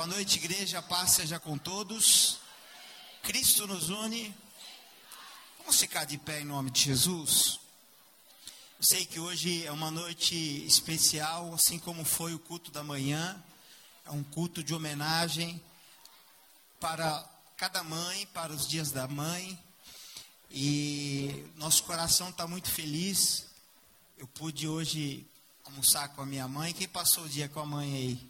Boa noite, igreja. Paz seja com todos. Cristo nos une. Vamos ficar de pé em nome de Jesus. Eu sei que hoje é uma noite especial, assim como foi o culto da manhã. É um culto de homenagem para cada mãe, para os dias da mãe. E nosso coração está muito feliz. Eu pude hoje almoçar com a minha mãe. Quem passou o dia com a mãe aí?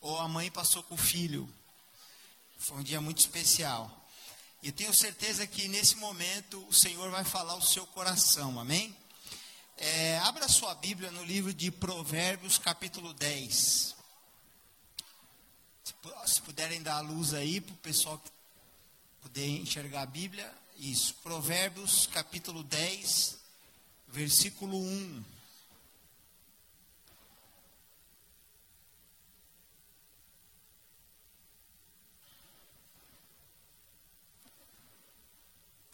Ou a mãe passou com o filho. Foi um dia muito especial. E eu tenho certeza que nesse momento o Senhor vai falar o seu coração, amém? É, abra sua Bíblia no livro de Provérbios, capítulo 10. Se, puderem dar a luz aí para o pessoal poder enxergar a Bíblia. Isso, Provérbios, capítulo 10, versículo 1.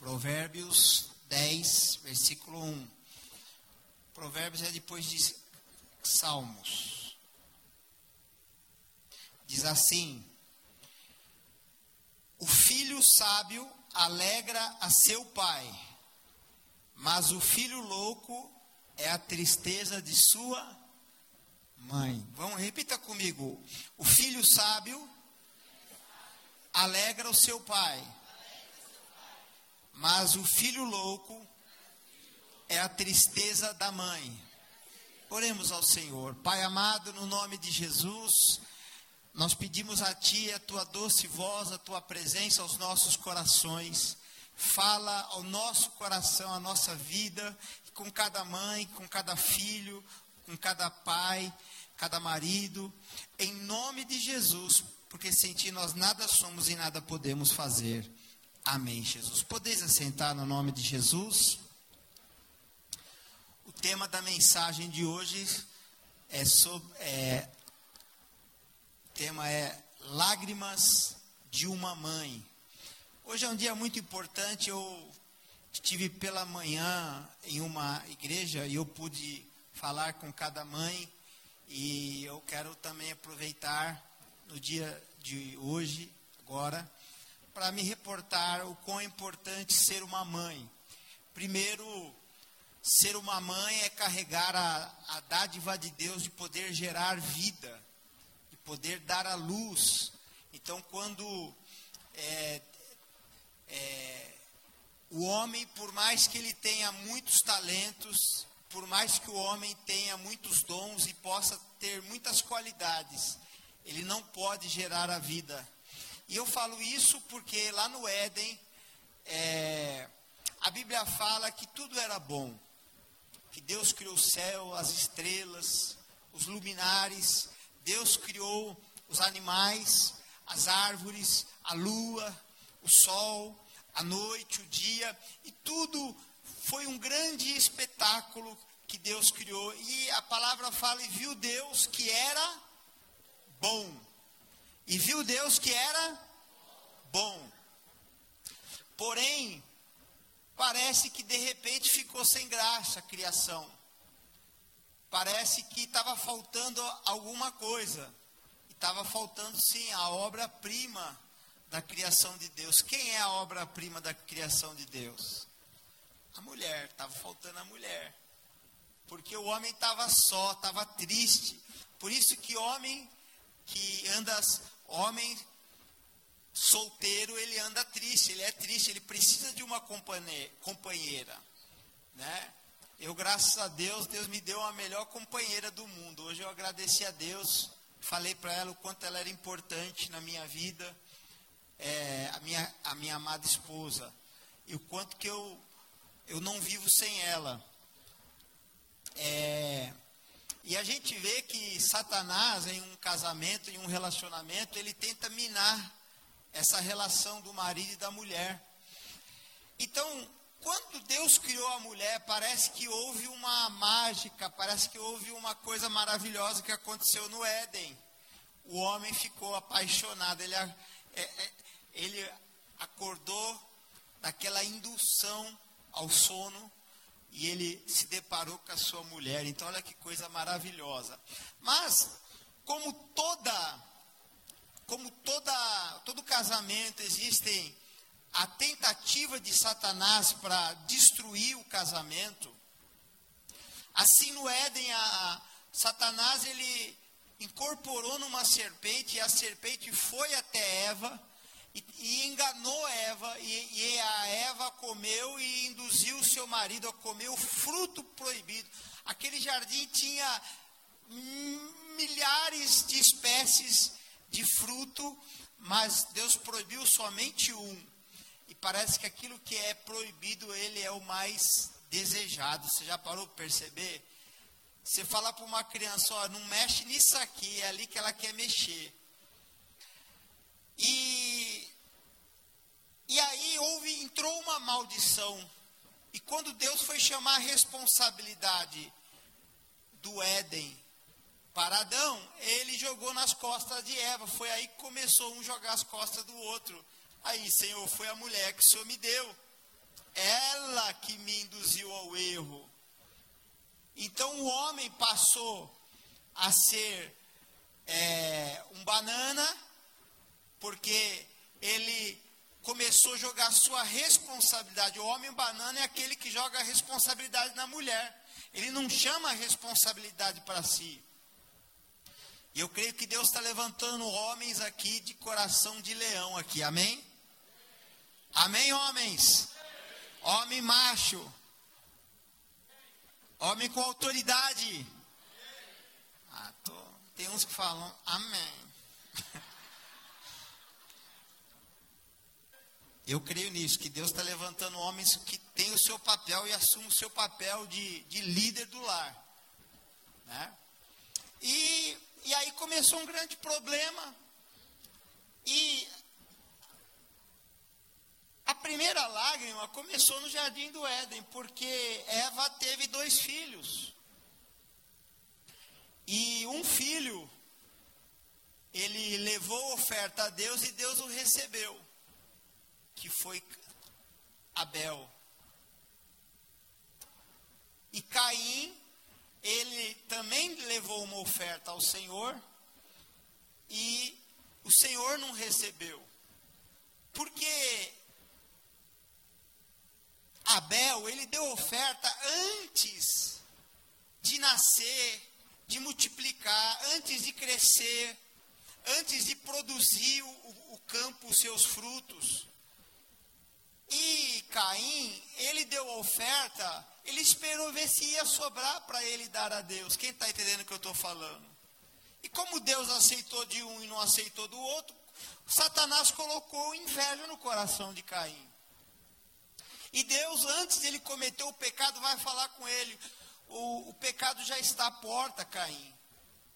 Provérbios 10, versículo 1. Provérbios é depois de Salmos. Diz assim: O filho sábio alegra a seu pai, mas o filho louco é a tristeza de sua mãe. Vamos, repita comigo. O filho sábio alegra o seu pai mas o filho louco é a tristeza da mãe. Oremos ao Senhor. Pai amado, no nome de Jesus, nós pedimos a Ti a Tua doce voz, a Tua presença aos nossos corações. Fala ao nosso coração, à nossa vida, com cada mãe, com cada filho, com cada pai, cada marido, em nome de Jesus, porque sem Ti nós nada somos e nada podemos fazer. Amém, Jesus. Podeis assentar no nome de Jesus? O tema da mensagem de hoje é sobre. É, o tema é Lágrimas de uma Mãe. Hoje é um dia muito importante. Eu estive pela manhã em uma igreja e eu pude falar com cada mãe. E eu quero também aproveitar no dia de hoje, agora para me reportar o quão importante ser uma mãe. Primeiro, ser uma mãe é carregar a, a dádiva de Deus de poder gerar vida, de poder dar a luz. Então, quando é, é, o homem, por mais que ele tenha muitos talentos, por mais que o homem tenha muitos dons e possa ter muitas qualidades, ele não pode gerar a vida e eu falo isso porque lá no Éden, é, a Bíblia fala que tudo era bom. Que Deus criou o céu, as estrelas, os luminares, Deus criou os animais, as árvores, a lua, o sol, a noite, o dia, e tudo foi um grande espetáculo que Deus criou. E a palavra fala: e viu Deus que era bom. E viu Deus que era bom. Porém, parece que de repente ficou sem graça a criação. Parece que estava faltando alguma coisa. Estava faltando sim a obra-prima da criação de Deus. Quem é a obra-prima da criação de Deus? A mulher, estava faltando a mulher. Porque o homem estava só, estava triste. Por isso que homem que anda Homem solteiro, ele anda triste, ele é triste, ele precisa de uma companheira, né? Eu, graças a Deus, Deus me deu a melhor companheira do mundo. Hoje eu agradeci a Deus, falei para ela o quanto ela era importante na minha vida, é, a, minha, a minha amada esposa, e o quanto que eu, eu não vivo sem ela. É, e a gente vê que Satanás, em um casamento, em um relacionamento, ele tenta minar essa relação do marido e da mulher. Então, quando Deus criou a mulher, parece que houve uma mágica, parece que houve uma coisa maravilhosa que aconteceu no Éden. O homem ficou apaixonado, ele, é, é, ele acordou daquela indução ao sono e ele se deparou com a sua mulher. Então, olha que coisa maravilhosa. Mas, como toda todo casamento existem a tentativa de Satanás para destruir o casamento. Assim no Éden, a, Satanás ele incorporou numa serpente e a serpente foi até Eva e, e enganou Eva e, e, a Eva comeu e induziu o seu marido a comer o fruto proibido. Aquele jardim tinha milhares de espécies de fruto, mas Deus proibiu somente um. E parece que aquilo que é proibido, ele é o mais desejado. Você já parou para perceber? Você fala para uma criança, ó, não mexe nisso aqui, é ali que ela quer mexer. E, e aí houve, entrou uma maldição. E quando Deus foi chamar a responsabilidade do Éden para Adão, ele jogou nas costas de Eva. Foi aí que começou um jogar as costas do outro. Aí, Senhor, foi a mulher que o Senhor me deu. Ela que me induziu ao erro. Então o homem passou a ser é, um banana, porque ele começou a jogar sua responsabilidade. O homem banana é aquele que joga a responsabilidade na mulher. Ele não chama a responsabilidade para si. E eu creio que Deus está levantando homens aqui de coração de leão aqui, amém? Amém, homens? Homem macho. Homem com autoridade. Ah, tô, tem uns que falam amém. Eu creio nisso, que Deus está levantando homens que têm o seu papel e assumem o seu papel de, de líder do lar. Né? E, e aí começou um grande problema. E a primeira lágrima começou no jardim do Éden, porque Eva teve dois filhos. E um filho, ele levou oferta a Deus e Deus o recebeu, que foi Abel. E Caim, ele também levou uma oferta ao Senhor e o Senhor não recebeu. Porque Abel, ele deu oferta antes de nascer, de multiplicar, antes de crescer, antes de produzir o, o campo os seus frutos. E Caim, ele deu oferta, ele esperou ver se ia sobrar para ele dar a Deus. Quem está entendendo o que eu estou falando? E como Deus aceitou de um e não aceitou do outro, Satanás colocou inveja no coração de Caim. E Deus, antes de ele cometer o pecado, vai falar com ele: o, o pecado já está à porta, Caim.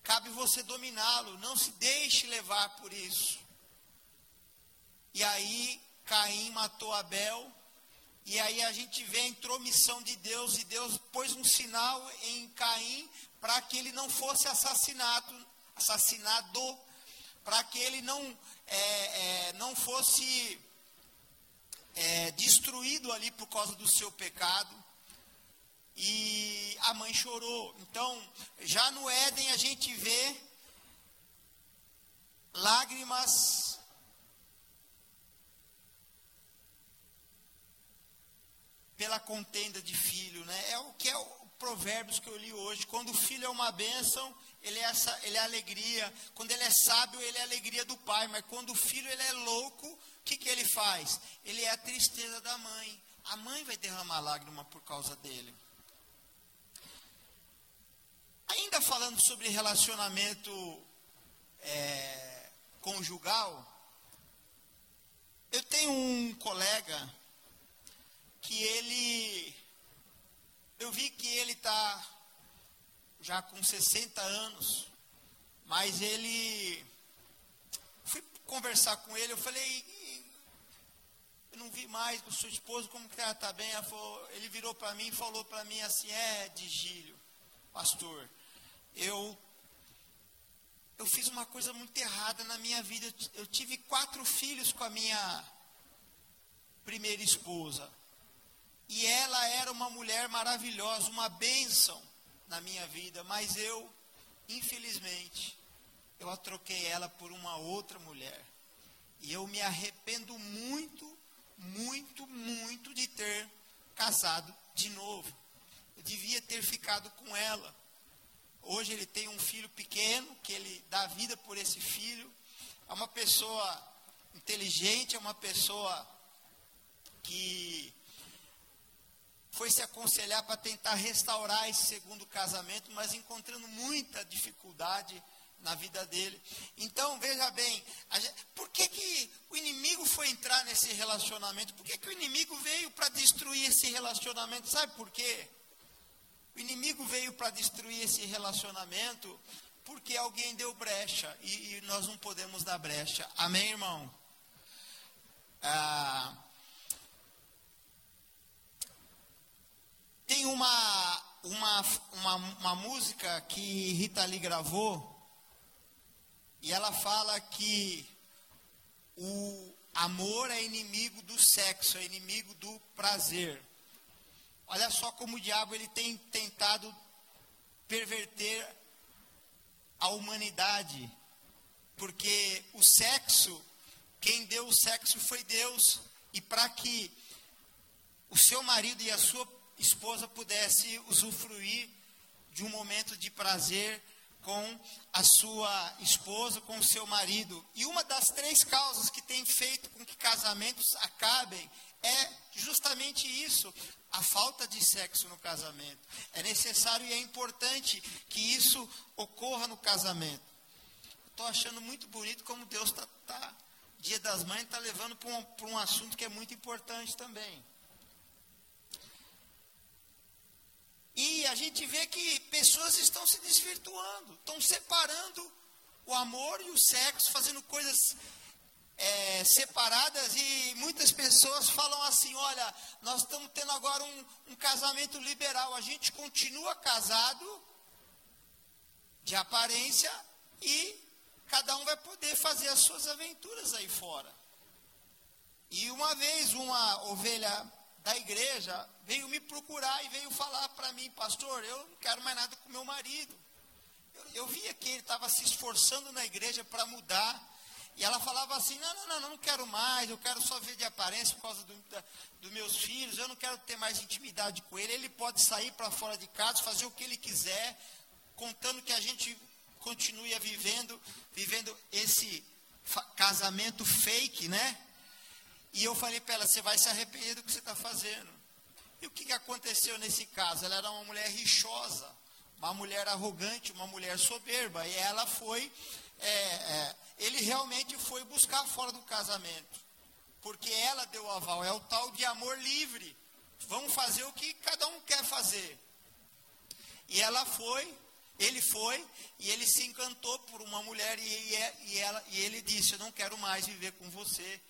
Cabe você dominá-lo, não se deixe levar por isso. E aí Caim matou Abel, e aí a gente vê a intromissão de Deus, e Deus pôs um sinal em Caim para que ele não fosse assassinado, assassinado, para que ele não, é, é, não fosse é, destruído ali por causa do seu pecado. E a mãe chorou. Então, já no Éden a gente vê lágrimas pela contenda de filho, né? É o que é o provérbios que eu li hoje. Quando o filho é uma bênção, ele é, essa, ele é alegria. Quando ele é sábio, ele é alegria do pai. Mas quando o filho ele é louco, o que, que ele faz? Ele é a tristeza da mãe. A mãe vai derramar lágrima por causa dele. Ainda falando sobre relacionamento é, conjugal, eu tenho um colega que ele, eu vi que ele está já com 60 anos, mas ele, fui conversar com ele, eu falei, eu não vi mais com sua esposa, como que ela está bem? Falou, ele virou para mim e falou para mim assim, é, Digílio, pastor, eu eu fiz uma coisa muito errada na minha vida. Eu tive quatro filhos com a minha primeira esposa. E ela era uma mulher maravilhosa, uma bênção na minha vida. Mas eu, infelizmente, eu a troquei ela por uma outra mulher. E eu me arrependo muito, muito, muito de ter casado de novo. Eu devia ter ficado com ela. Hoje ele tem um filho pequeno, que ele dá vida por esse filho. É uma pessoa inteligente, é uma pessoa que foi se aconselhar para tentar restaurar esse segundo casamento, mas encontrando muita dificuldade na vida dele. Então, veja bem, gente, por que, que o inimigo foi entrar nesse relacionamento? Por que, que o inimigo veio para destruir esse relacionamento? Sabe por quê? O inimigo veio para destruir esse relacionamento porque alguém deu brecha e, e, nós não podemos dar brecha. Amém, irmão? Ah, tem uma, uma, uma, uma música que Rita Lee gravou e ela fala que o amor é inimigo do sexo, é inimigo do prazer. Olha só como o diabo ele tem tentado perverter a humanidade, porque o sexo, quem deu o sexo foi Deus, e para que o seu marido e a sua esposa pudesse usufruir de um momento de prazer, com a sua esposa, com o seu marido. E uma das três causas que tem feito com que casamentos acabem é justamente isso, a falta de sexo no casamento. É necessário e é importante que isso ocorra no casamento. Estou achando muito bonito como Deus está, tá, Dia das Mães, está levando para um, um assunto que é muito importante também. E a gente vê que pessoas estão se desvirtuando, estão separando o amor e o sexo, fazendo coisas é, separadas e muitas pessoas falam assim: olha, nós estamos tendo agora um, um, casamento liberal, a gente continua casado de aparência e cada um vai poder fazer as suas aventuras aí fora. E uma vez uma ovelha da igreja veio me procurar e veio falar para mim, pastor, eu não quero mais nada com meu marido. Eu, eu via que ele estava se esforçando na igreja para mudar. E ela falava assim: não, não, não, não quero mais, eu quero só ver de aparência por causa dos do meus filhos, eu não quero ter mais intimidade com ele. Ele pode sair para fora de casa, fazer o que ele quiser, contando que a gente continue vivendo, vivendo esse casamento fake, né? E eu falei para ela: você vai se arrepender do que você está fazendo. E o que, aconteceu nesse caso? Ela era uma mulher rixosa, uma mulher arrogante, uma mulher soberba. E ela foi, é, é, ele realmente foi buscar fora do casamento. Porque ela deu o aval. É o tal de amor livre. Vamos fazer o que cada um quer fazer. E ela foi, ele foi, e ele se encantou por uma mulher, e, e, e, ela, e ele disse: Eu não quero mais viver com você.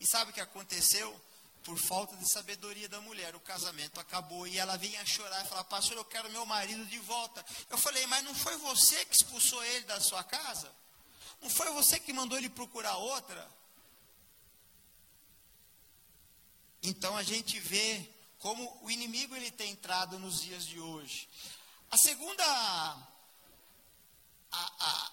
E sabe o que aconteceu? Por falta de sabedoria da mulher, o casamento acabou e ela vinha chorar e falar: Pastor, eu quero meu marido de volta. Eu falei: Mas não foi você que expulsou ele da sua casa? Não foi você que mandou ele procurar outra? Então a gente vê como o inimigo ele tem entrado nos dias de hoje. A segunda, a, a,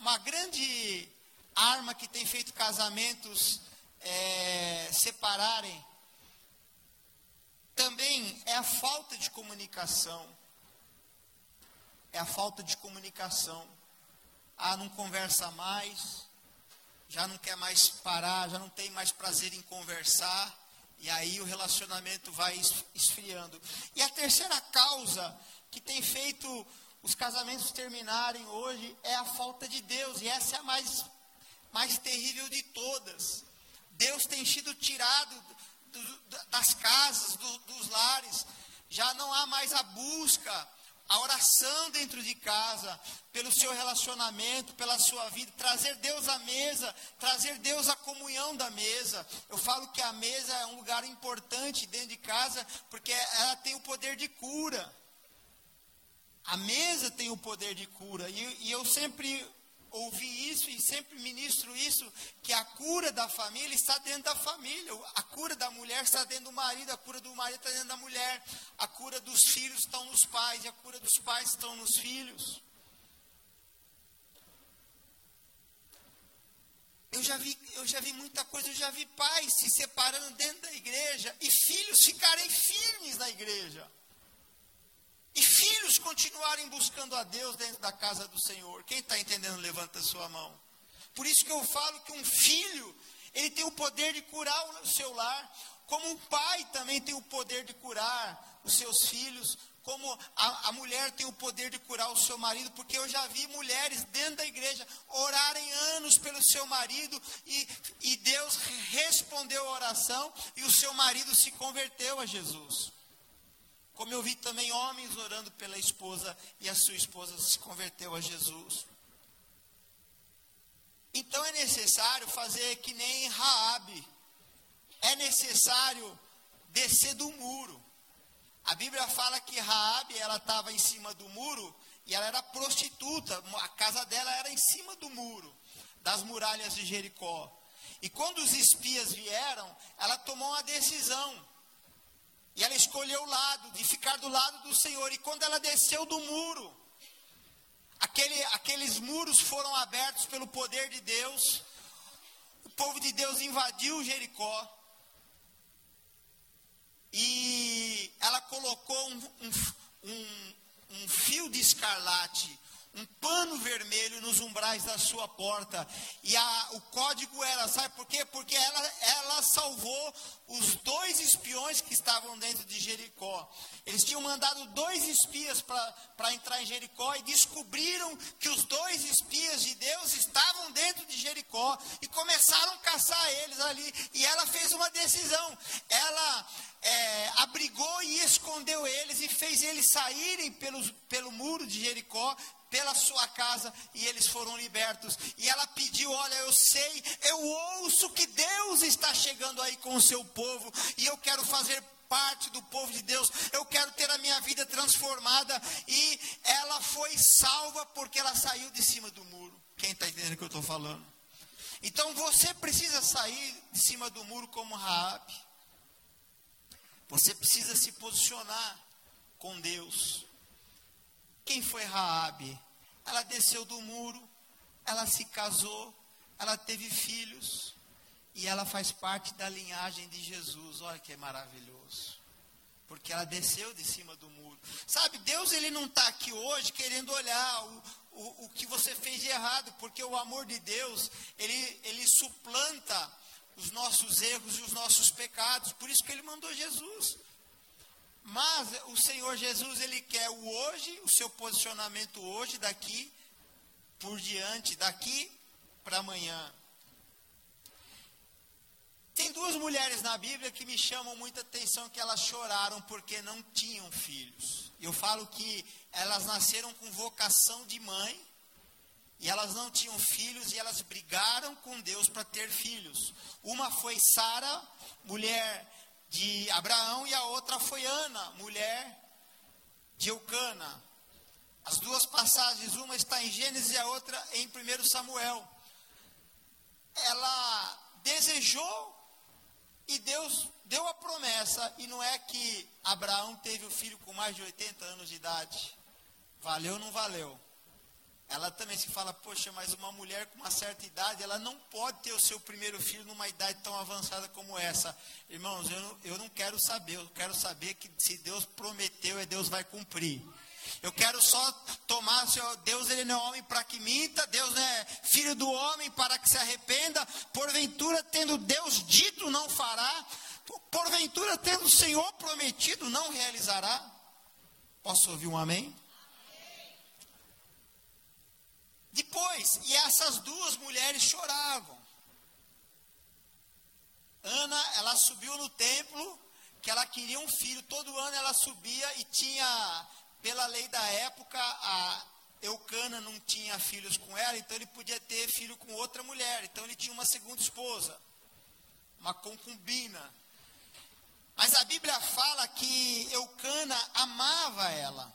uma grande arma que tem feito casamentos é, separarem também é a falta de comunicação. É a falta de comunicação. Ah, não conversa mais, já não quer mais parar, já não tem mais prazer em conversar, e aí o relacionamento vai esfriando. E a terceira causa que tem feito os casamentos terminarem hoje é a falta de Deus, e essa é a mais, mais terrível de todas. Deus tem sido tirado do, das casas, do, dos lares. Já não há mais a busca, a oração dentro de casa, pelo seu relacionamento, pela sua vida, trazer Deus à mesa, trazer Deus à comunhão da mesa. Eu falo que a mesa é um lugar importante dentro de casa, porque ela tem o poder de cura. A mesa tem o poder de cura. E, e eu sempre ouvi isso e sempre ministro isso, que a cura da família está dentro da família, a cura da mulher está dentro do marido, a cura do marido está dentro da mulher, a cura dos filhos estão nos pais e a cura dos pais estão nos filhos. Eu já vi, eu já vi muita coisa, eu já vi pais se separando dentro da igreja e filhos ficarem firmes na igreja. E filhos continuarem buscando a Deus dentro da casa do Senhor. Quem está entendendo, levanta a sua mão. Por isso que eu falo que um filho, ele tem o poder de curar o seu lar, como um pai também tem o poder de curar os seus filhos, como a, a, mulher tem o poder de curar o seu marido, porque eu já vi mulheres dentro da igreja orarem anos pelo seu marido e, e Deus respondeu a oração e o seu marido se converteu a Jesus. Como eu vi também homens orando pela esposa e a sua esposa se converteu a Jesus. Então é necessário fazer que nem Raabe. É necessário descer do muro. A Bíblia fala que Raabe, ela estava em cima do muro e ela era prostituta. A casa dela era em cima do muro, das muralhas de Jericó. E quando os espias vieram, ela tomou uma decisão. E ela escolheu o lado, de ficar do lado do Senhor. E quando ela desceu do muro, aquele, aqueles muros foram abertos pelo poder de Deus. O povo de Deus invadiu Jericó. E ela colocou um, um, um, um fio de escarlate, um pano vermelho nos umbrais da sua porta. E a, o código era, sabe por quê? Porque ela, ela salvou os dois espiões que estavam dentro de Jericó. Eles tinham mandado dois espias para entrar em Jericó e descobriram que os dois espias de Deus estavam dentro de Jericó e começaram a caçar eles ali. E ela fez uma decisão. Ela é, abrigou e escondeu eles e fez eles saírem pelos, pelo muro de Jericó, pela sua casa e eles foram libertos. E ela pediu: Olha, eu sei, eu ouço que Deus está chegando aí com o seu povo e eu quero fazer parte do povo de Deus, eu quero ter a minha vida transformada. E ela foi salva porque ela saiu de cima do muro. Quem está entendendo o que eu estou falando? Então você precisa sair de cima do muro como Raab. Você precisa se posicionar com Deus. Quem foi Raabe? Ela desceu do muro, ela se casou, ela teve filhos e ela faz parte da linhagem de Jesus. Olha que maravilhoso. Porque ela desceu de cima do muro. Sabe, Deus ele não está aqui hoje querendo olhar o, o, o que você fez de errado, porque o amor de Deus, ele, ele suplanta os nossos erros e os nossos pecados. Por isso que ele mandou Jesus. Mas o Senhor Jesus, ele quer o hoje, o seu posicionamento hoje, daqui por diante, daqui para amanhã. Tem duas mulheres na Bíblia que me chamam muita atenção que elas choraram porque não tinham filhos. Eu falo que elas nasceram com vocação de mãe e elas não tinham filhos e elas brigaram com Deus para ter filhos. Uma foi Sara, mulher de Abraão, e a outra foi Ana, mulher de Eucana. As duas passagens, uma está em Gênesis e a outra em 1 Samuel. Ela desejou e Deus deu a promessa, e não é que Abraão teve o filho com mais de 80 anos de idade. Valeu ou não valeu? Ela também se fala, poxa, mas uma mulher com uma certa idade, ela não pode ter o seu primeiro filho numa idade tão avançada como essa. Irmãos, eu não, eu não quero saber, eu quero saber que se Deus prometeu, é Deus vai cumprir. Eu quero só tomar, Deus ele não é homem para que minta, Deus não é filho do homem para que se arrependa, porventura tendo Deus dito não fará, porventura tendo o Senhor prometido não realizará. Posso ouvir um amém? Depois, e essas duas mulheres choravam. Ana, ela subiu no templo, que ela queria um filho, todo ano ela subia e tinha pela lei da época, a Eucana não tinha filhos com ela, então ele podia ter filho com outra mulher. Então ele tinha uma segunda esposa, uma concubina. Mas a Bíblia fala que Eucana amava ela.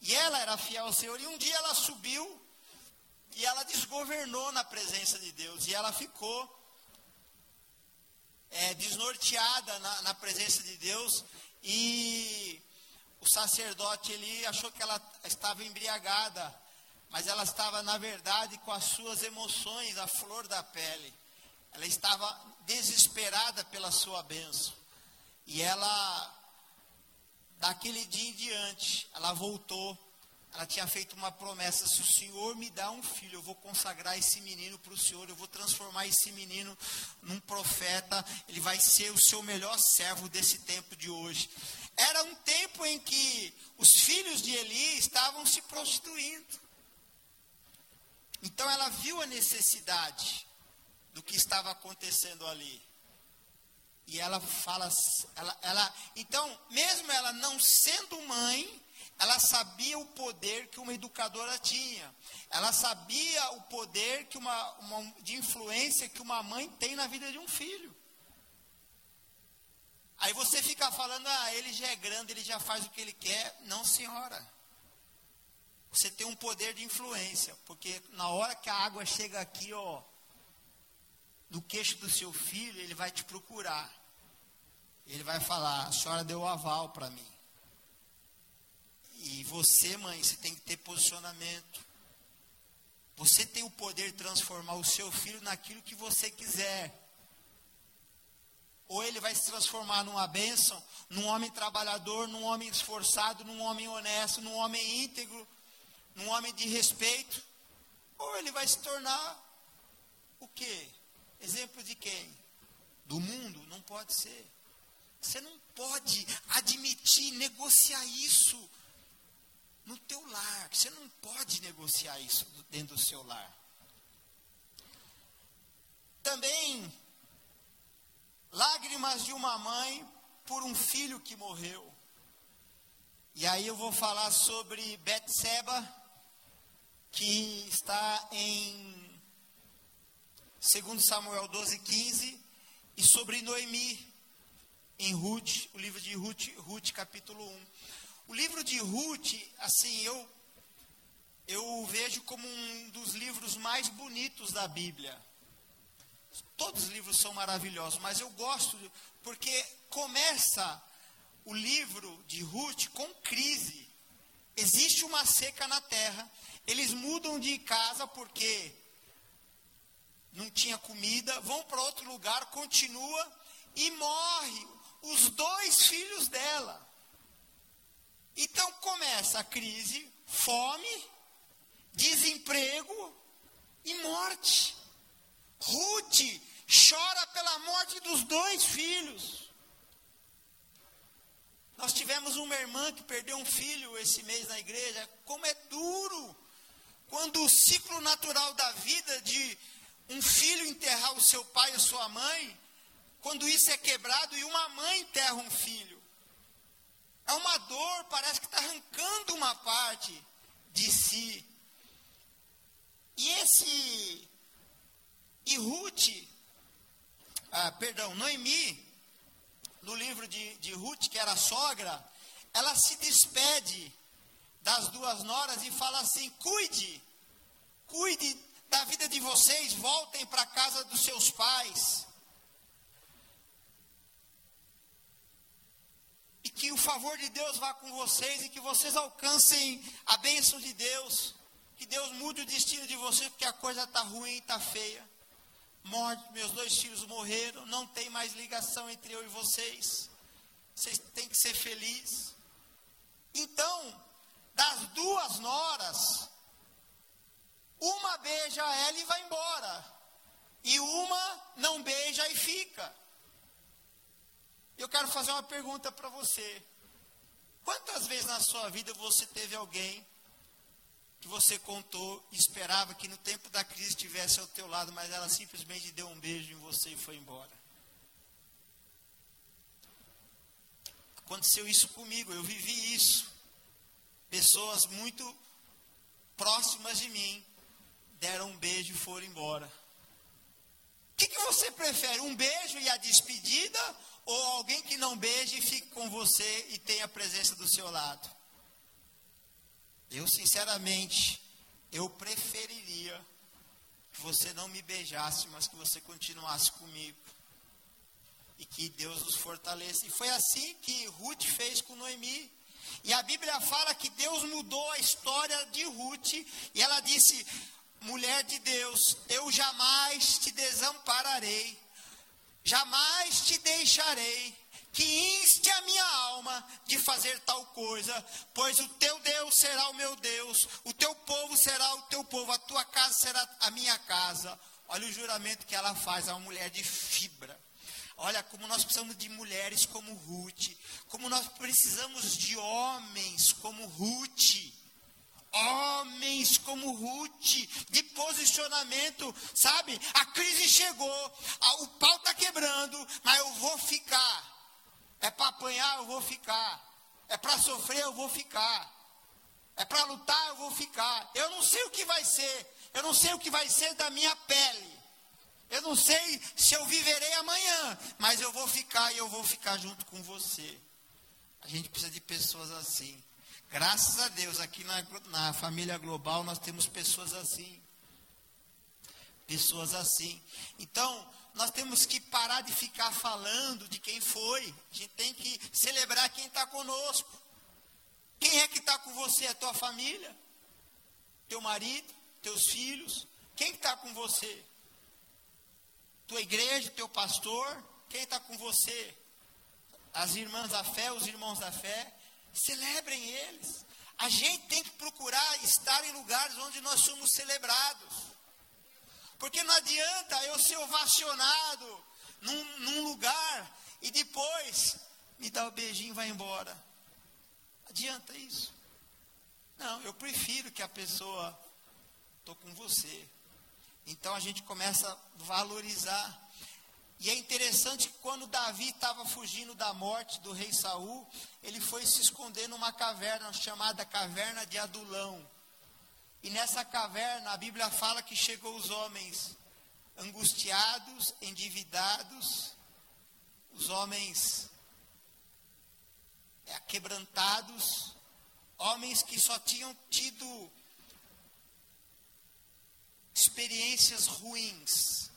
E ela era fiel ao Senhor. E um dia ela subiu e ela desgovernou na presença de Deus. E ela ficou é, desnorteada na, na presença de Deus. E o sacerdote ele achou que ela estava embriagada, mas ela estava na verdade com as suas emoções à flor da pele. ela estava desesperada pela sua bênção. E ela, daquele dia em diante, ela voltou. Ela tinha feito uma promessa: se o Senhor me dá um filho, eu vou consagrar esse menino para o Senhor, eu vou transformar esse menino num profeta, ele vai ser o seu melhor servo desse tempo de hoje. Era um tempo em que os filhos de Eli estavam se prostituindo. Então ela viu a necessidade do que estava acontecendo ali. E ela fala, ela, ela, então, mesmo ela não sendo mãe, ela sabia o poder que uma educadora tinha. Ela sabia o poder que uma, uma, de influência que uma mãe tem na vida de um filho. Aí você fica falando, ah, ele já é grande, ele já faz o que ele quer. Não, senhora. Você tem um poder de influência, porque na hora que a água chega aqui, ó, no queixo do seu filho, ele vai te procurar. Ele vai falar: a senhora deu o aval para mim. E você, mãe, você tem que ter posicionamento. Você tem o poder de transformar o seu filho naquilo que você quiser. Ou ele vai se transformar numa bênção, num homem trabalhador, num homem esforçado, num homem honesto, num homem íntegro, num homem de respeito. Ou ele vai se tornar o quê? Exemplo de quem? Do mundo? Não pode ser. Você não pode admitir, negociar isso no teu lar. Você não pode negociar isso dentro do seu lar. Também lágrimas de uma mãe por um filho que morreu. E aí eu vou falar sobre Betseba, que está em 2 Samuel 12, 15, e sobre Noemi, em Ruth, o livro de Ruth, Ruth capítulo 1. O livro de Ruth, assim, eu, eu vejo como um dos livros mais bonitos da Bíblia. Todos os livros são maravilhosos, mas eu gosto porque começa o livro de Ruth com crise. Existe uma seca na terra, eles mudam de casa porque não tinha comida, vão para outro lugar, continua e morre os dois filhos dela. Então começa a crise, fome, desemprego e morte. Ruth chora pela morte dos dois filhos. Nós tivemos uma irmã que perdeu um filho esse mês na igreja. Como é duro quando o ciclo natural da vida de um filho enterrar o seu pai ou sua mãe, quando isso é quebrado e uma mãe enterra um filho. É uma dor, parece que está arrancando uma parte de si. E esse. E Ruth, ah, perdão, Noemi, no livro de, de Ruth, que era sogra, ela se despede das duas noras e fala assim: cuide, cuide da vida de vocês, voltem para a casa dos seus pais. Que o favor de Deus vá com vocês e que vocês alcancem a bênção de Deus. Que Deus mude o destino de vocês, porque a coisa está ruim, está feia. Morte, meus dois filhos morreram, não tem mais ligação entre eu e vocês. Vocês têm que ser felizes. Então, das duas noras, uma beija ela e vai embora. E uma não beija e fica. Eu quero fazer uma pergunta para você. Quantas vezes na sua vida você teve alguém que você contou e esperava que no tempo da crise estivesse ao teu lado, mas ela simplesmente deu um beijo em você e foi embora? Aconteceu isso comigo, eu vivi isso. Pessoas muito próximas de mim deram um beijo e foram embora. O que, que você prefere? Um beijo e a despedida? Ou alguém que não beije fique com você e tenha a presença do seu lado? Eu, sinceramente, eu preferiria que você não me beijasse, mas que você continuasse comigo. E que Deus nos fortaleça. E foi assim que Ruth fez com Noemi. E a Bíblia fala que Deus mudou a história de Ruth. E ela disse: mulher de Deus, eu jamais te desampararei, jamais te deixarei, que inste a minha alma de fazer tal coisa, pois o teu Deus será o meu Deus, o teu povo será o teu povo, a tua casa será a minha casa. Olha o juramento que ela faz a uma mulher de fibra. Olha como nós precisamos de mulheres como Ruth, como nós precisamos de homens como Ruth homens como Ruth, de posicionamento, sabe? A crise chegou, o pau está quebrando, mas eu vou ficar. É para apanhar, eu vou ficar. É para sofrer, eu vou ficar. É para lutar, eu vou ficar. Eu não sei o que vai ser. Eu não sei o que vai ser da minha pele. Eu não sei se eu viverei amanhã, mas eu vou ficar e eu vou ficar junto com você. A gente precisa de pessoas assim. Graças a Deus, aqui na, na família global nós temos pessoas assim. Pessoas assim. Então, nós temos que parar de ficar falando de quem foi. A gente tem que celebrar quem está conosco. Quem é que está com você? A tua família? Teu marido? Teus filhos? Quem está com você? Tua igreja, teu pastor? Quem está com você? As irmãs da fé, os irmãos da fé? Celebrem eles. A gente tem que procurar estar em lugares onde nós somos celebrados. Porque não adianta eu ser ovacionado num, num lugar e depois me dar o beijinho e vai embora. Adianta isso? Não, eu prefiro que a pessoa estou com você. Então a gente começa a valorizar e é interessante que quando Davi estava fugindo da morte do rei Saul, ele foi se esconder numa caverna chamada Caverna de Adulão. E nessa caverna a Bíblia fala que chegou os homens angustiados, endividados, os homens é, quebrantados, homens que só tinham tido experiências ruins,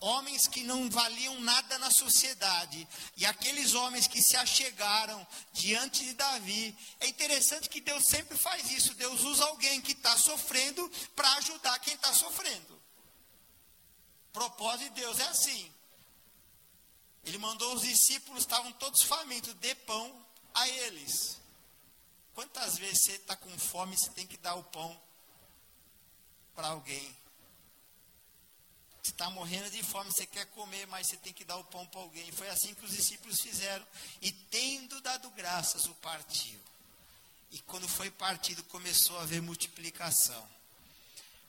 homens que não valiam nada na sociedade, e aqueles homens que se achegaram diante de Davi. É interessante que Deus sempre faz isso. Deus usa alguém que está sofrendo para ajudar quem está sofrendo. Propósito de Deus é assim. Ele mandou os discípulos, estavam todos famintos, dê pão a eles. Quantas vezes você está com fome, você tem que dar o pão para alguém? Você está morrendo de fome, você quer comer, mas você tem que dar o pão para alguém. Foi assim que os discípulos fizeram. E tendo dado graças, o partiu. E quando foi partido, começou a haver multiplicação.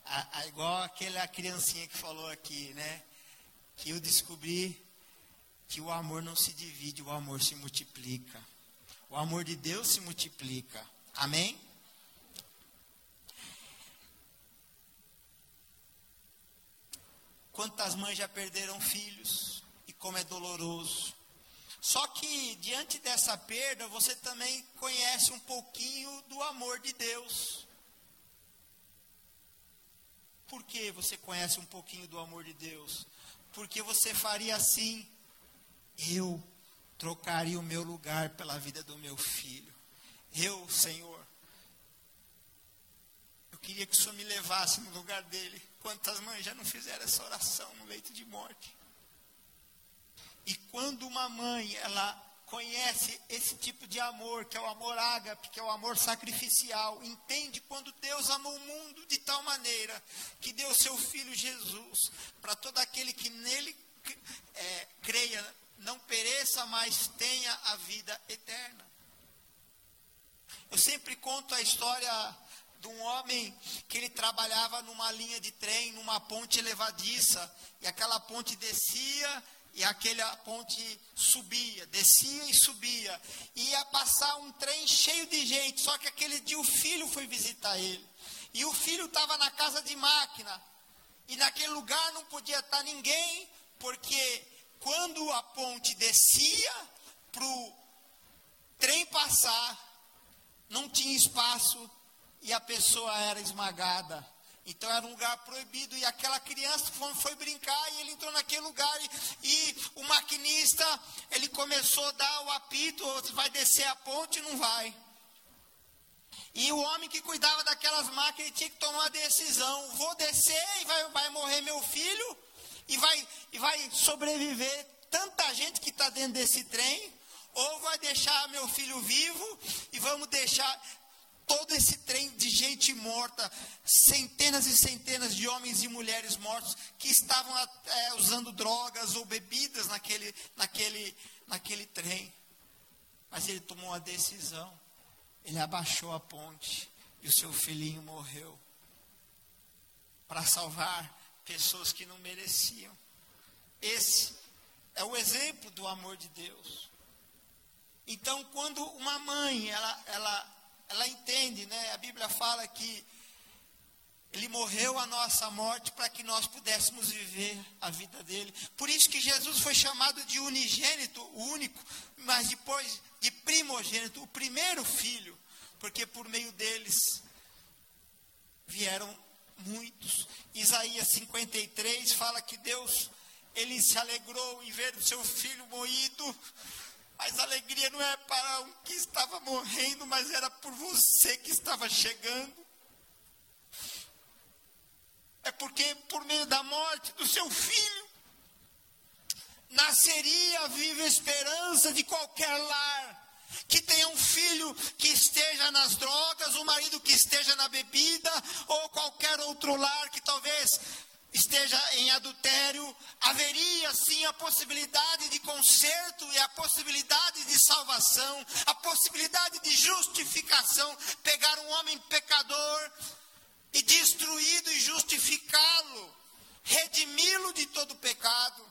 A, a, igual aquela criancinha que falou aqui, né? Que eu descobri que o amor não se divide, o amor se multiplica. O amor de Deus se multiplica. Amém? Quantas mães já perderam filhos e como é doloroso. Só que diante dessa perda, você também conhece um pouquinho do amor de Deus. Por que você conhece um pouquinho do amor de Deus? Porque você faria assim: eu trocaria o meu lugar pela vida do meu filho. Eu, Senhor, eu queria que o Senhor me levasse no lugar dele. Quantas mães já não fizeram essa oração no leito de morte? E quando uma mãe, ela conhece esse tipo de amor, que é o amor ágape, que é o amor sacrificial, entende quando Deus amou o mundo de tal maneira que deu seu filho Jesus para todo aquele que nele é, creia, não pereça, mas tenha a vida eterna. Eu sempre conto a história de um homem que ele trabalhava numa linha de trem, numa ponte elevadiça, e aquela ponte descia e aquela ponte subia, descia e subia. E ia passar um trem cheio de gente, só que aquele dia o filho foi visitar ele. E o filho estava na casa de máquina. E naquele lugar não podia estar ninguém, porque quando a ponte descia para o trem passar, não tinha espaço e a pessoa era esmagada. Então era um lugar proibido e aquela criança foi, brincar e ele entrou naquele lugar e, e, o maquinista ele começou a dar o apito, vai descer a ponte, não vai. E o homem que cuidava daquelas máquinas tinha que tomar uma decisão: vou descer e vai, vai morrer meu filho, e vai, e vai sobreviver tanta gente que está dentro desse trem, ou vai deixar meu filho vivo e vamos deixar todo esse trem de gente morta, centenas e centenas de homens e mulheres mortos que estavam é, usando drogas ou bebidas naquele, naquele, naquele trem. Mas ele tomou a decisão. Ele abaixou a ponte e o seu filhinho morreu para salvar pessoas que não mereciam. Esse é o exemplo do amor de Deus. Então, quando uma mãe, ela, ela ela entende, né? A Bíblia fala que ele morreu a nossa morte para que nós pudéssemos viver a vida dele. Por isso que Jesus foi chamado de unigênito, o único, mas depois de primogênito, o primeiro filho, porque por meio deles vieram muitos. Isaías 53 fala que Deus ele se alegrou em ver o seu filho moído mas a alegria não é para um que estava morrendo, mas era por você que estava chegando. É porque por meio da morte do seu filho, nasceria a viva esperança de qualquer lar que tenha um filho que esteja nas drogas, um marido que esteja na bebida, ou qualquer outro lar que talvez esteja em adultério, haveria sim a possibilidade de conserto e a possibilidade de salvação, a possibilidade de justificação, pegar um homem pecador e destruído e justificá-lo, redimi-lo de todo pecado.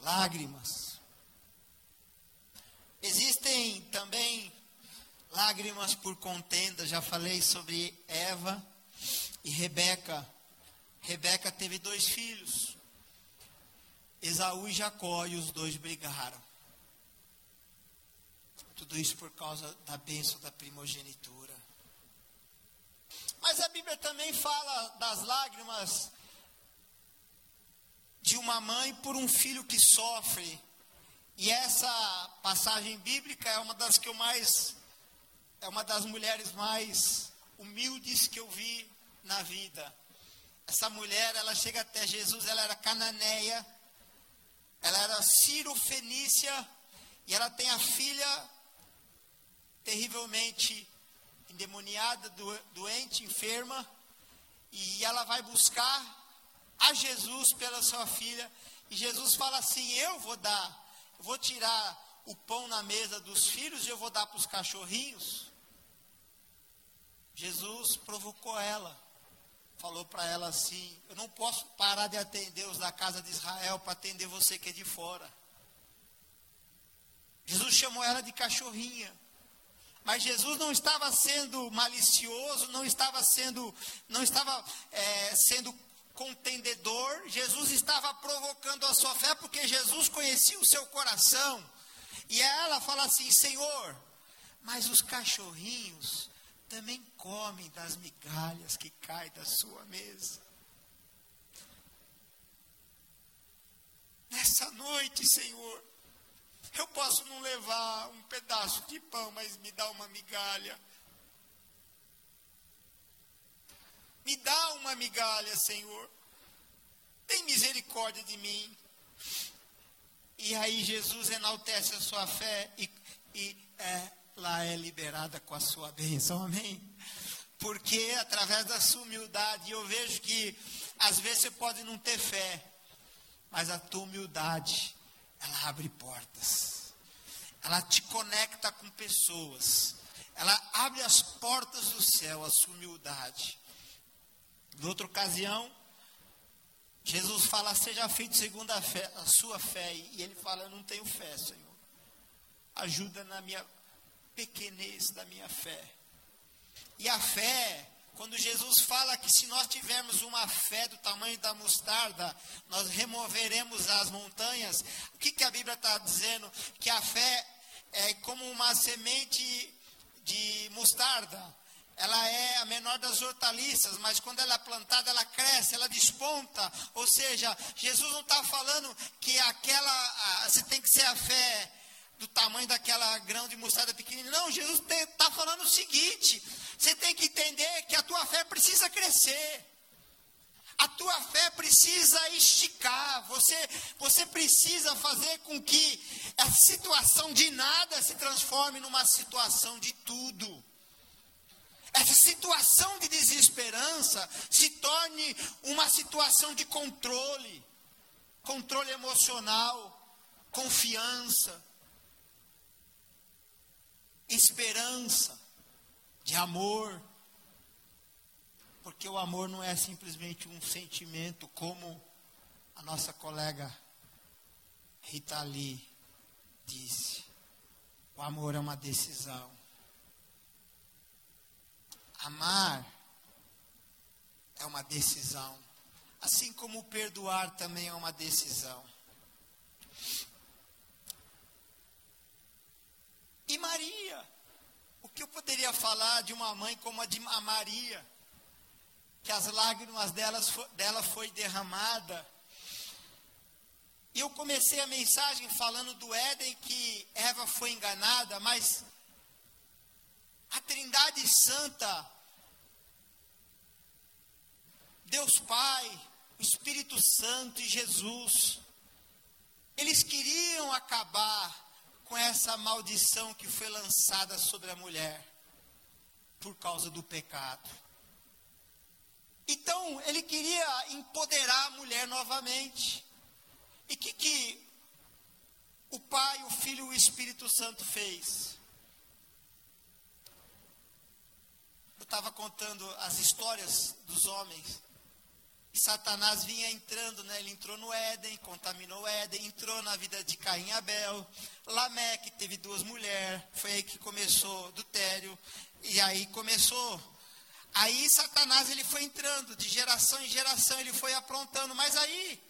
Lágrimas. Existem também lágrimas por contenda. Já falei sobre Eva e Rebeca. Rebeca teve dois filhos, Esaú e Jacó, e os dois brigaram. Tudo isso por causa da bênção da primogenitura. Mas a Bíblia também fala das lágrimas de uma mãe por um filho que sofre. E essa passagem bíblica é uma das que eu mais é uma das mulheres mais humildes que eu vi na vida. Essa mulher, ela chega até Jesus, ela era cananeia, ela era Ciro-Fenícia, e ela tem a filha terrivelmente endemoniada, doente, enferma, e ela vai buscar a Jesus pela sua filha, e Jesus fala assim: Eu vou dar, vou tirar o pão na mesa dos filhos e eu vou dar para os cachorrinhos. Jesus provocou ela, falou para ela assim: Eu não posso parar de atender os da casa de Israel para atender você que é de fora. Jesus chamou ela de cachorrinha. Mas Jesus não estava sendo malicioso, não estava sendo, não estava é, sendo contendedor. Jesus estava provocando a sua fé, porque Jesus conhecia o seu coração. E ela fala assim: Senhor, mas os cachorrinhos também comem das migalhas que caem da sua mesa. Nessa noite, Senhor, eu posso não levar um pedaço de pão, mas me dá uma migalha. Me dá uma migalha, Senhor. Tem misericórdia de mim. E aí Jesus enaltece a sua fé e, e é, lá é liberada com a sua bênção, amém? Porque através da sua humildade, eu vejo que às vezes você pode não ter fé, mas a tua humildade, ela abre portas, ela te conecta com pessoas, ela abre as portas do céu, a sua humildade. Em outra ocasião, Jesus fala, seja feito segundo a, fé, a sua fé. E ele fala, eu não tenho fé, Senhor. Ajuda na minha pequenez da minha fé. E a fé, quando Jesus fala que se nós tivermos uma fé do tamanho da mostarda, nós removeremos as montanhas, o que, que a Bíblia está dizendo? Que a fé é como uma semente de mostarda ela é a menor das hortaliças, mas quando ela é plantada, ela cresce, ela desponta. Ou seja, Jesus não está falando que aquela, você tem que ser a fé do tamanho daquela grão de mostarda pequenininha. Não, Jesus está falando o seguinte: você tem que entender que a tua fé precisa crescer. A tua fé precisa esticar, você, você precisa fazer com que a situação de nada se transforme numa situação de tudo. Essa situação de desesperança se torne uma situação de controle, controle emocional, confiança, esperança, de amor. Porque o amor não é simplesmente um sentimento, como a nossa colega Rita Lee disse. O amor é uma decisão. Amar é uma decisão. Assim como perdoar também é uma decisão. E Maria? O que eu poderia falar de uma mãe como a de a Maria? Que as lágrimas delas, dela foi derramada. E eu comecei a mensagem falando do Éden que Eva foi enganada, mas a Trindade Santa, Deus Pai, Espírito Santo e Jesus, eles queriam acabar com essa maldição que foi lançada sobre a mulher por causa do pecado. Então, ele queria empoderar a mulher novamente. E o que, que o Pai, o Filho e o Espírito Santo fez? Eu estava contando as histórias dos homens Satanás vinha entrando, né? Ele entrou no Éden, contaminou o Éden, entrou na vida de Caim e Abel. Lameque teve duas mulheres, foi aí que começou Dutério. E aí começou. Aí Satanás ele foi entrando, de geração em geração ele foi aprontando. Mas aí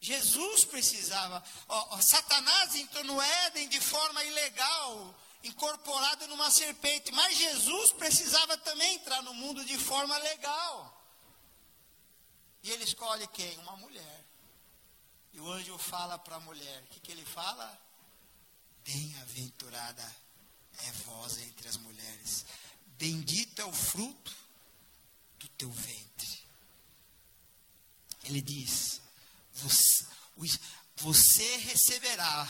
Jesus precisava. Ó, ó, Satanás entrou no Éden de forma ilegal, incorporado numa serpente. Mas Jesus precisava também entrar no mundo de forma legal. E ele escolhe quem? Uma mulher. E o anjo fala para a mulher: o que, que ele fala? Bem-aventurada é vós entre as mulheres, bendito é o fruto do teu ventre. Ele diz: você, você receberá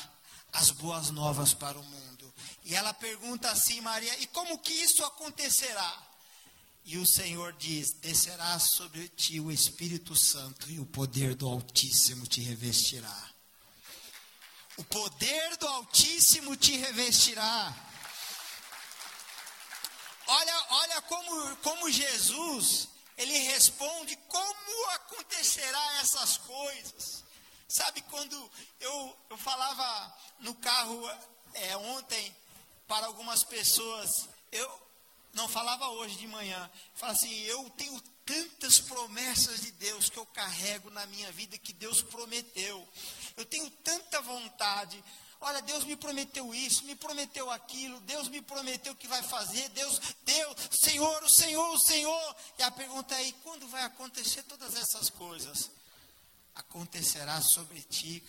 as boas novas para o mundo. E ela pergunta assim, Maria: e como que isso acontecerá? E o Senhor diz: descerá sobre ti o Espírito Santo e o poder do Altíssimo te revestirá. O poder do Altíssimo te revestirá. Olha, olha como, como Jesus, ele responde como acontecerá essas coisas. Sabe quando eu, eu falava no carro é, ontem para algumas pessoas, eu, não, falava hoje de manhã. Fala assim: eu tenho tantas promessas de Deus que eu carrego na minha vida que Deus prometeu. Eu tenho tanta vontade. Olha, Deus me prometeu isso, me prometeu aquilo, Deus me prometeu que vai fazer, Deus, Deus, Senhor, o Senhor, o Senhor. E a pergunta é: quando vai acontecer todas essas coisas? Acontecerá sobre ti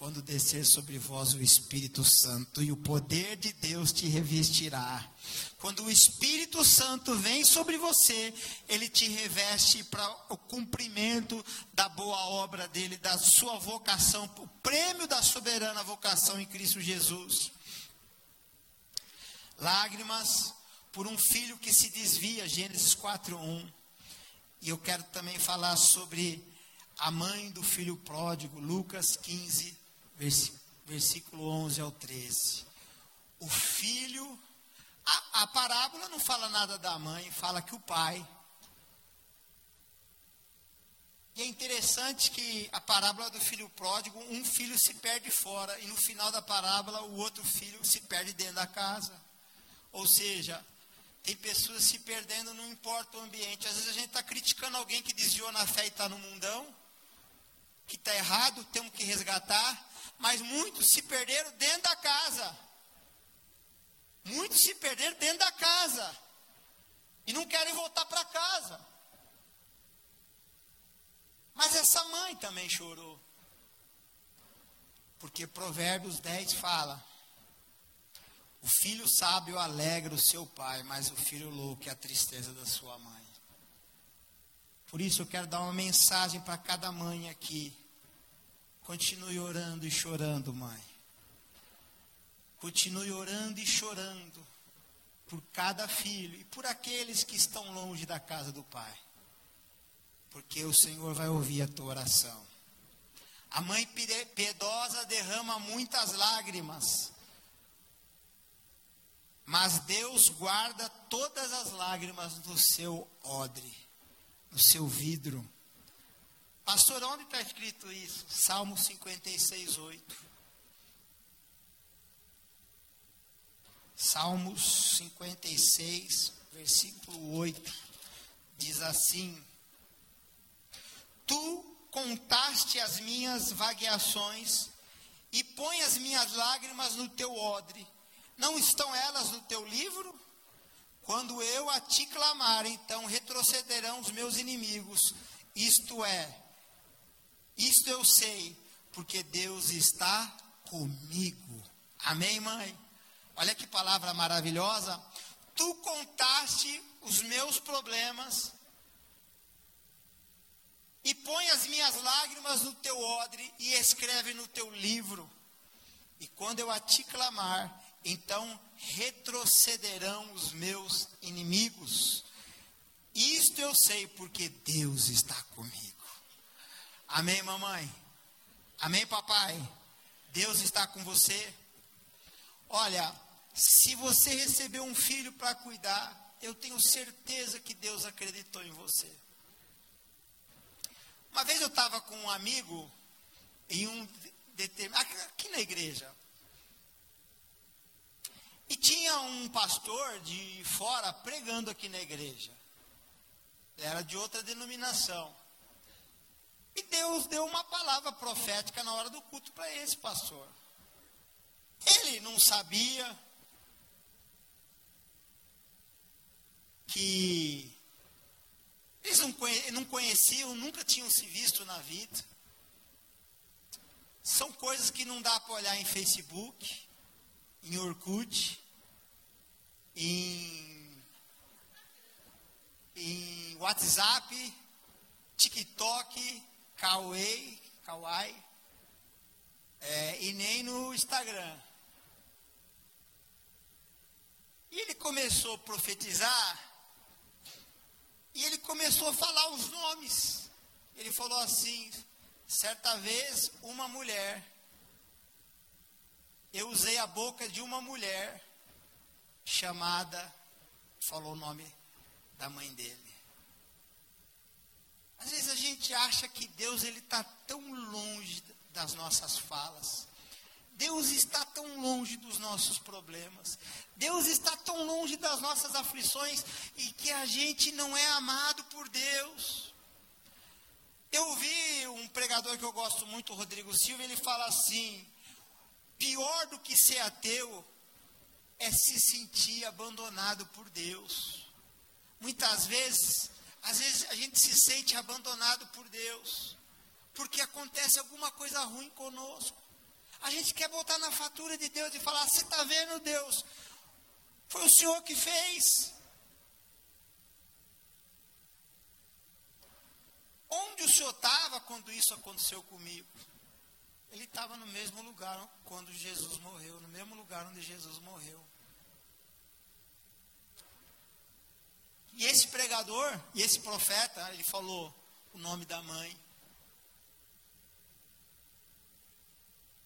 quando descer sobre vós o Espírito Santo e o poder de Deus te revestirá. Quando o Espírito Santo vem sobre você, ele te reveste para o cumprimento da boa obra dele, da sua vocação, o prêmio da soberana vocação em Cristo Jesus. Lágrimas por um filho que se desvia, Gênesis 4:1. E eu quero também falar sobre a mãe do filho pródigo, Lucas 15, versículo 11 ao 13. O filho, a, a parábola não fala nada da mãe, fala que o pai. E é interessante que a parábola do filho pródigo, um filho se perde fora, e no final da parábola, o outro filho se perde dentro da casa. Ou seja, tem pessoas se perdendo, não importa o ambiente. Às vezes a gente está criticando alguém que desviou na fé e está no mundão, que está errado, temos que resgatar mas muitos se perderam dentro da casa. Muitos se perderam dentro da casa. E não querem voltar para casa. Mas essa mãe também chorou. Porque Provérbios 10 fala: O filho sábio alegra o seu pai, mas o filho louco é a tristeza da sua mãe. Por isso eu quero dar uma mensagem para cada mãe aqui. Continue orando e chorando, mãe. Continue orando e chorando por cada filho e por aqueles que estão longe da casa do Pai. Porque o Senhor vai ouvir a tua oração. A mãe piedosa derrama muitas lágrimas, mas Deus guarda todas as lágrimas no seu odre, no seu vidro. Pastor, onde está escrito isso? Salmo 56, 8. Salmos 56, versículo 8, diz assim: Tu contaste as minhas vagueações e põe as minhas lágrimas no teu odre. Não estão elas no teu livro? Quando eu a ti clamar, então retrocederão os meus inimigos. Isto é, isto eu sei, porque Deus está comigo. Amém, mãe? Olha que palavra maravilhosa. Tu contaste os meus problemas e põe as minhas lágrimas no teu odre e escreve no teu livro. E quando eu a ti clamar, então retrocederão os meus inimigos. Isto eu sei porque Deus está comigo. Amém, mamãe? Amém, papai? Deus está com você? Olha, se você recebeu um filho para cuidar, eu tenho certeza que Deus acreditou em você. Uma vez eu estava com um amigo em um determinado aqui na igreja. E tinha um pastor de fora pregando aqui na igreja. Era de outra denominação. E Deus deu uma palavra profética na hora do culto para esse pastor. Ele não sabia, que eles não, conheciam, nunca tinham se visto na vida. São coisas que não dá para olhar em Facebook, em Orkut, em, em WhatsApp, TikTok, Kawaii, Kawaii é, e nem no Instagram. E ele começou a profetizar e ele começou a falar os nomes. Ele falou assim: certa vez, uma mulher, eu usei a boca de uma mulher chamada, falou o nome da mãe dele. Às vezes a gente acha que Deus ele está tão longe das nossas falas. Deus está tão longe dos nossos problemas. Deus está tão longe das nossas aflições e que a gente não é amado por Deus. Eu vi um pregador que eu gosto muito, Rodrigo Silva, ele fala assim: pior do que ser ateu é se sentir abandonado por Deus. Muitas vezes, às vezes a gente se sente abandonado por Deus, porque acontece alguma coisa ruim conosco. A gente quer botar na fatura de Deus e falar: você está vendo, Deus? Foi o Senhor que fez. Onde o Senhor estava quando isso aconteceu comigo? Ele estava no mesmo lugar quando Jesus morreu, no mesmo lugar onde Jesus morreu. E esse pregador, e esse profeta, ele falou o nome da mãe,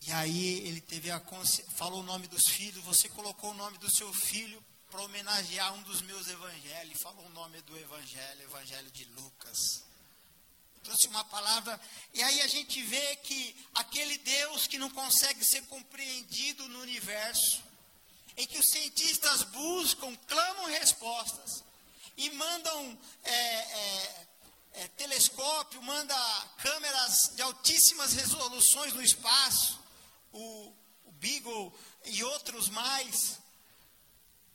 E aí ele teve a falou o nome dos filhos, você colocou o nome do seu filho para homenagear um dos meus evangelhos, falou o nome do evangelho, evangelho de Lucas. Trouxe uma palavra, e aí a gente vê que aquele Deus que não consegue ser compreendido no universo, em que os cientistas buscam, clamam respostas, e mandam é, é, é, telescópio, manda câmeras de altíssimas resoluções no espaço, o, o Beagle e outros mais.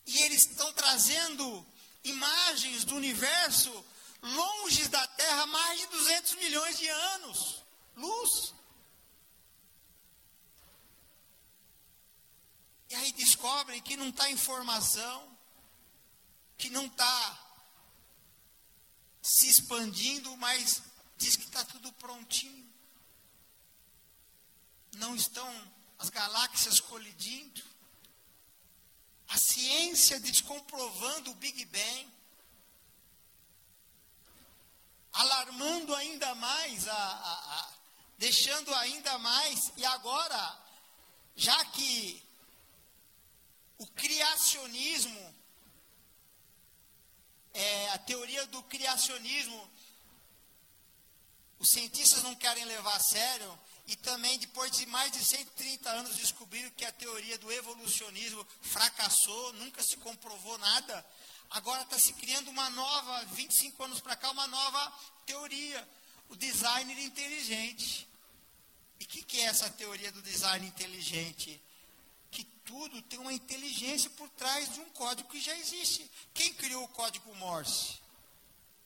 E eles estão trazendo imagens do universo longe da Terra mais de 200 milhões de anos. Luz. E aí descobrem que não está informação, que não está se expandindo, mas diz que está tudo prontinho. Não estão as galáxias colidindo. A ciência descomprovando o Big Bang. Alarmando ainda mais, a, a, a, deixando ainda mais, e agora, já que o criacionismo, é, a teoria do criacionismo, os cientistas não querem levar a sério, e também depois de mais de 130 anos descobriram que a teoria do evolucionismo fracassou, nunca se comprovou nada. Agora está se criando uma nova, 25 anos para cá, uma nova teoria, o designer inteligente. E o que, que é essa teoria do design inteligente? tudo tem uma inteligência por trás de um código que já existe. Quem criou o código Morse?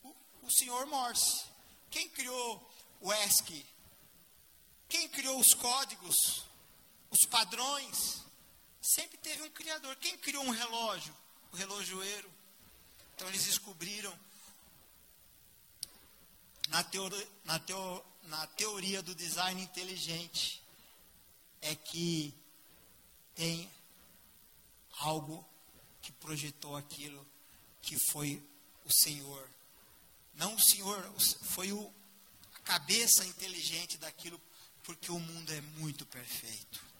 O, o senhor Morse. Quem criou o ESC? Quem criou os códigos? Os padrões? Sempre teve um criador. Quem criou um relógio? O relojoeiro. Então eles descobriram na, teoria, na, teo, na teoria do design inteligente é que tem algo que projetou aquilo que foi o Senhor. Não o Senhor, foi o, a cabeça inteligente daquilo, porque o mundo é muito perfeito.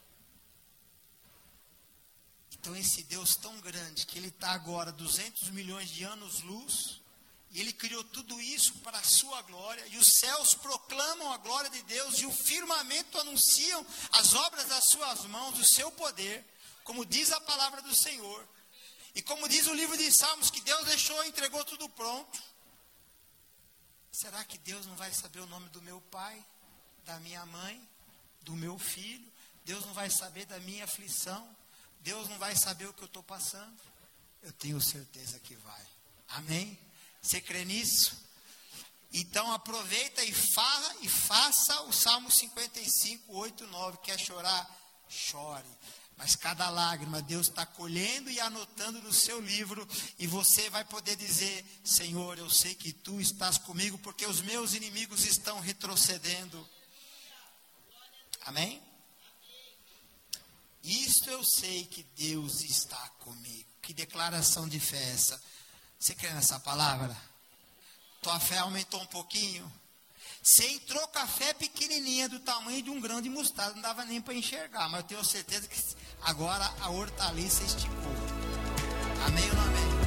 Então, esse Deus tão grande, que Ele está agora 200 milhões de anos-luz, e Ele criou tudo isso para a sua glória, e os céus proclamam a glória de Deus, e o firmamento anunciam as obras das suas mãos, o seu poder, como diz a palavra do Senhor. E como diz o livro de Salmos, que Deus deixou, entregou tudo pronto. Será que Deus não vai saber o nome do meu pai, da minha mãe, do meu filho? Deus não vai saber da minha aflição? Deus não vai saber o que eu estou passando? Eu tenho certeza que vai. Amém? Você crê nisso? Então aproveita e farra e faça o Salmo 55, 8, 9. Quer chorar? Chore. Mas cada lágrima Deus está colhendo e anotando no seu livro, e você vai poder dizer: Senhor, eu sei que tu estás comigo, porque os meus inimigos estão retrocedendo. Amém? Isto eu sei que Deus está comigo. Que declaração de fé é essa? Você crê nessa palavra? Tua fé aumentou um pouquinho? Você entrou com a fé pequenininha do tamanho de um grão de mostarda, não dava nem para enxergar, mas eu tenho certeza que agora a hortaliça esticou. Amém ou não amém?